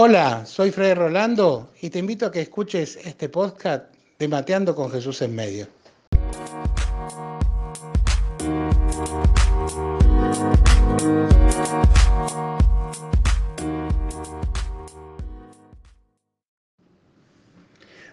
Hola, soy Fred Rolando y te invito a que escuches este podcast de Mateando con Jesús en medio.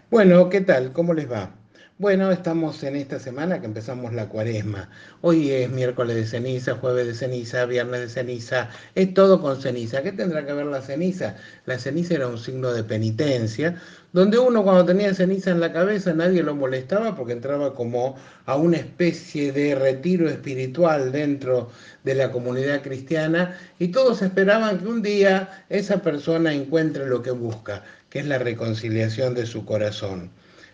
Bueno, ¿qué tal? ¿Cómo les va? Bueno, estamos en esta semana que empezamos la cuaresma. Hoy es miércoles de ceniza, jueves de ceniza, viernes de ceniza, es todo con ceniza. ¿Qué tendrá que ver la ceniza? La ceniza era un signo de penitencia, donde uno cuando tenía ceniza en la cabeza nadie lo molestaba porque entraba como a una especie de retiro espiritual dentro de la comunidad cristiana y todos esperaban que un día esa persona encuentre lo que busca, que es la reconciliación de su corazón.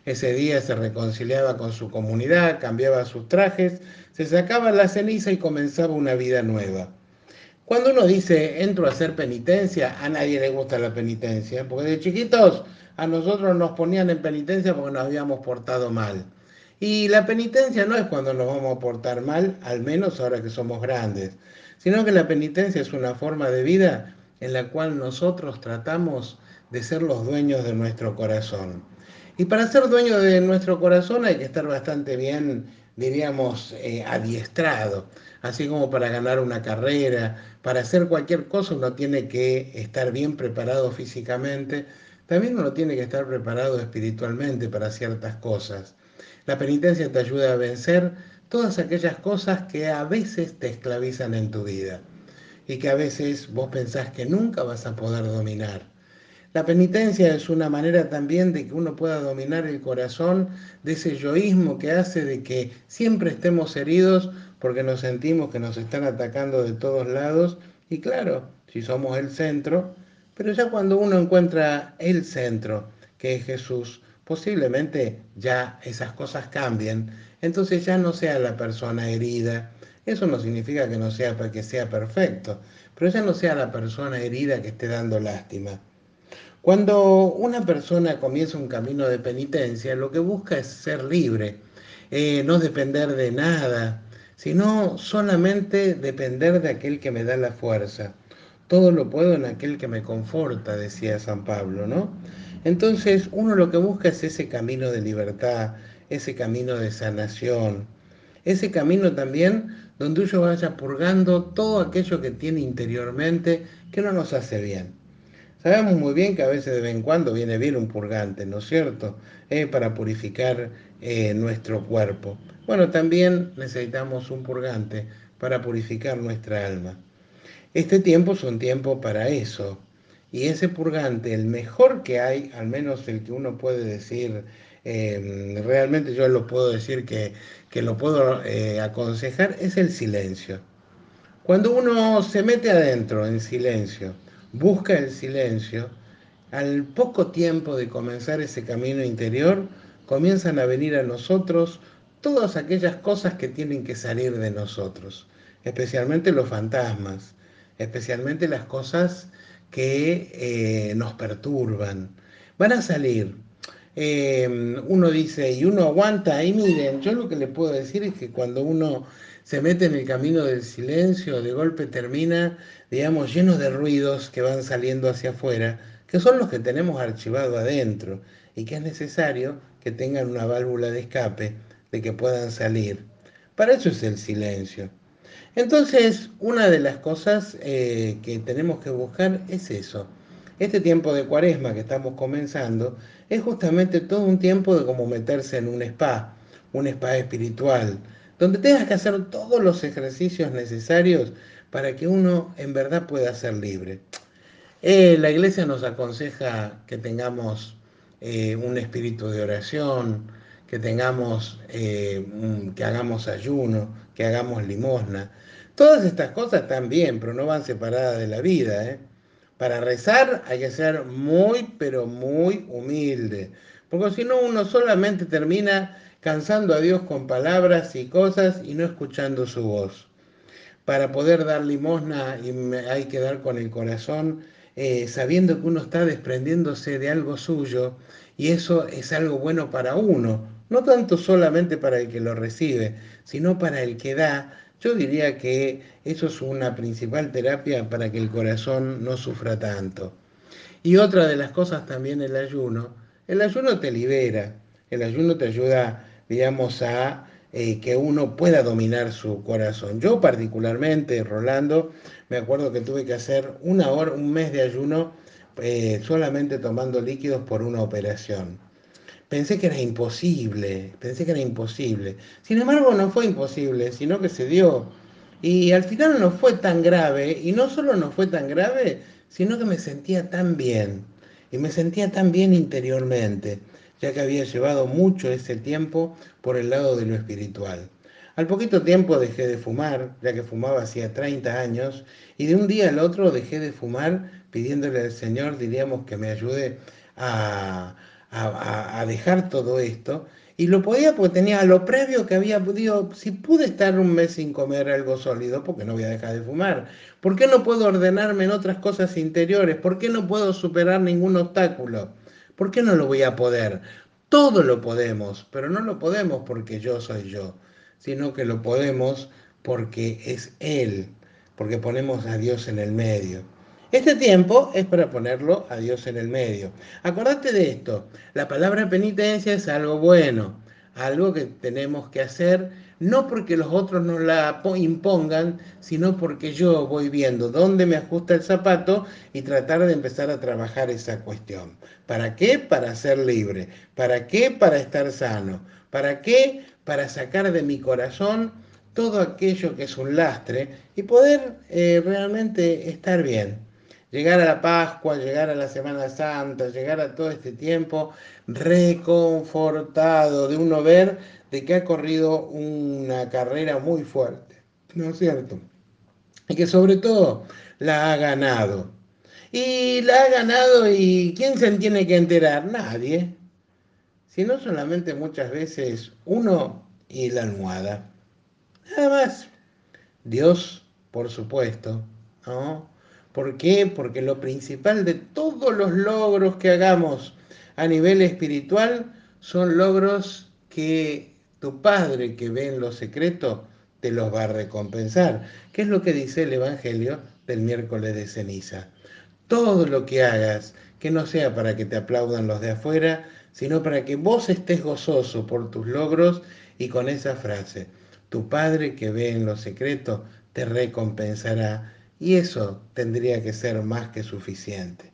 Ese día se reconciliaba con su comunidad, cambiaba sus trajes, se sacaba la ceniza y comenzaba una vida nueva. Cuando uno dice entro a hacer penitencia, a nadie le gusta la penitencia, porque de chiquitos a nosotros nos ponían en penitencia porque nos habíamos portado mal. Y la penitencia no es cuando nos vamos a portar mal, al menos ahora que somos grandes, sino que la penitencia es una forma de vida en la cual nosotros tratamos de ser los dueños de nuestro corazón. Y para ser dueño de nuestro corazón hay que estar bastante bien, diríamos, eh, adiestrado. Así como para ganar una carrera, para hacer cualquier cosa uno tiene que estar bien preparado físicamente, también uno tiene que estar preparado espiritualmente para ciertas cosas. La penitencia te ayuda a vencer todas aquellas cosas que a veces te esclavizan en tu vida y que a veces vos pensás que nunca vas a poder dominar. La penitencia es una manera también de que uno pueda dominar el corazón de ese yoísmo que hace de que siempre estemos heridos porque nos sentimos que nos están atacando de todos lados. Y claro, si somos el centro, pero ya cuando uno encuentra el centro, que es Jesús, posiblemente ya esas cosas cambien. Entonces ya no sea la persona herida. Eso no significa que no sea que sea perfecto, pero ya no sea la persona herida que esté dando lástima. Cuando una persona comienza un camino de penitencia, lo que busca es ser libre, eh, no depender de nada, sino solamente depender de aquel que me da la fuerza. Todo lo puedo en aquel que me conforta, decía San Pablo, ¿no? Entonces uno lo que busca es ese camino de libertad, ese camino de sanación, ese camino también donde uno vaya purgando todo aquello que tiene interiormente que no nos hace bien. Sabemos muy bien que a veces de vez en cuando viene bien un purgante, ¿no es cierto? Eh, para purificar eh, nuestro cuerpo. Bueno, también necesitamos un purgante para purificar nuestra alma. Este tiempo es un tiempo para eso. Y ese purgante, el mejor que hay, al menos el que uno puede decir, em, realmente yo lo puedo decir que, que lo puedo eh, aconsejar, es el silencio. Cuando uno se mete adentro en silencio, busca el silencio, al poco tiempo de comenzar ese camino interior, comienzan a venir a nosotros todas aquellas cosas que tienen que salir de nosotros, especialmente los fantasmas, especialmente las cosas que eh, nos perturban. Van a salir. Eh, uno dice, y uno aguanta, y miren, yo lo que le puedo decir es que cuando uno se mete en el camino del silencio, de golpe termina, digamos, lleno de ruidos que van saliendo hacia afuera, que son los que tenemos archivado adentro y que es necesario que tengan una válvula de escape de que puedan salir. Para eso es el silencio. Entonces, una de las cosas eh, que tenemos que buscar es eso. Este tiempo de cuaresma que estamos comenzando es justamente todo un tiempo de como meterse en un spa, un spa espiritual, donde tengas que hacer todos los ejercicios necesarios para que uno en verdad pueda ser libre. Eh, la iglesia nos aconseja que tengamos eh, un espíritu de oración, que tengamos, eh, que hagamos ayuno, que hagamos limosna. Todas estas cosas están bien, pero no van separadas de la vida. Para rezar hay que ser muy, pero muy humilde, porque si no uno solamente termina cansando a Dios con palabras y cosas y no escuchando su voz. Para poder dar limosna hay que dar con el corazón, eh, sabiendo que uno está desprendiéndose de algo suyo y eso es algo bueno para uno, no tanto solamente para el que lo recibe, sino para el que da. Yo diría que eso es una principal terapia para que el corazón no sufra tanto. Y otra de las cosas también el ayuno. El ayuno te libera, el ayuno te ayuda, digamos, a eh, que uno pueda dominar su corazón. Yo particularmente, Rolando, me acuerdo que tuve que hacer una hora, un mes de ayuno eh, solamente tomando líquidos por una operación. Pensé que era imposible, pensé que era imposible. Sin embargo, no fue imposible, sino que se dio. Y al final no fue tan grave, y no solo no fue tan grave, sino que me sentía tan bien, y me sentía tan bien interiormente, ya que había llevado mucho ese tiempo por el lado de lo espiritual. Al poquito tiempo dejé de fumar, ya que fumaba hacía 30 años, y de un día al otro dejé de fumar pidiéndole al Señor, diríamos, que me ayude a, a, dejar todo esto. Y lo podía porque tenía lo previo que había podido, si pude estar un mes sin comer algo sólido, porque no voy a dejar de fumar. ¿Por qué no puedo ordenarme en otras cosas interiores? ¿Por qué no puedo superar ningún obstáculo? ¿Por qué no lo voy a poder? Todo lo podemos, pero no lo podemos porque yo soy yo, sino que lo podemos porque es Él, porque ponemos a Dios en el medio. Este tiempo es para ponerlo a Dios en el medio. Acordate de esto, la palabra penitencia es algo bueno, algo que tenemos que hacer, no porque los otros nos la impongan, sino porque yo voy viendo dónde me ajusta el zapato y tratar de empezar a trabajar esa cuestión. ¿Para qué? Para ser libre. ¿Para qué? Para estar sano. ¿Para qué? Para sacar de mi corazón todo aquello que es un lastre y poder eh, realmente estar bien llegar a la Pascua, llegar a la Semana Santa, llegar a todo este tiempo reconfortado de uno ver de que ha corrido una carrera muy fuerte, ¿no es cierto? Y que sobre todo la ha ganado. Y la ha ganado y ¿quién se tiene que enterar? Nadie. Sino solamente muchas veces uno y la almohada. Nada más. Dios, por supuesto, ¿no? ¿Por qué? Porque lo principal de todos los logros que hagamos a nivel espiritual son logros que tu Padre que ve en lo secreto te los va a recompensar. ¿Qué es lo que dice el Evangelio del miércoles de ceniza? Todo lo que hagas, que no sea para que te aplaudan los de afuera, sino para que vos estés gozoso por tus logros y con esa frase, tu Padre que ve en lo secreto te recompensará y eso tendría que ser más que suficiente.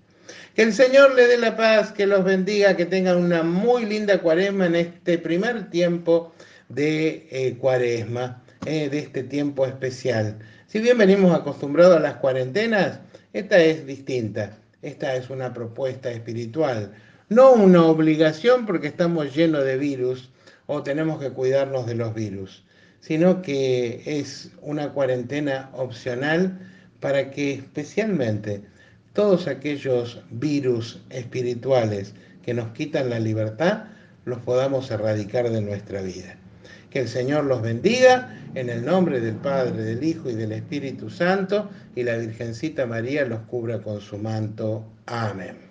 Que el Señor le dé la paz, que los bendiga, que tengan una muy linda cuaresma en este primer tiempo de eh, cuaresma, eh, de este tiempo especial. Si bien venimos acostumbrados a las cuarentenas, esta es distinta. Esta es una propuesta espiritual, no una obligación porque estamos llenos de virus o tenemos que cuidarnos de los virus, sino que es una cuarentena opcional para que especialmente todos aquellos virus espirituales que nos quitan la libertad los podamos erradicar de nuestra vida. Que el Señor los bendiga en el nombre del Padre, del Hijo y del Espíritu Santo y la Virgencita María los cubra con su manto. Amén.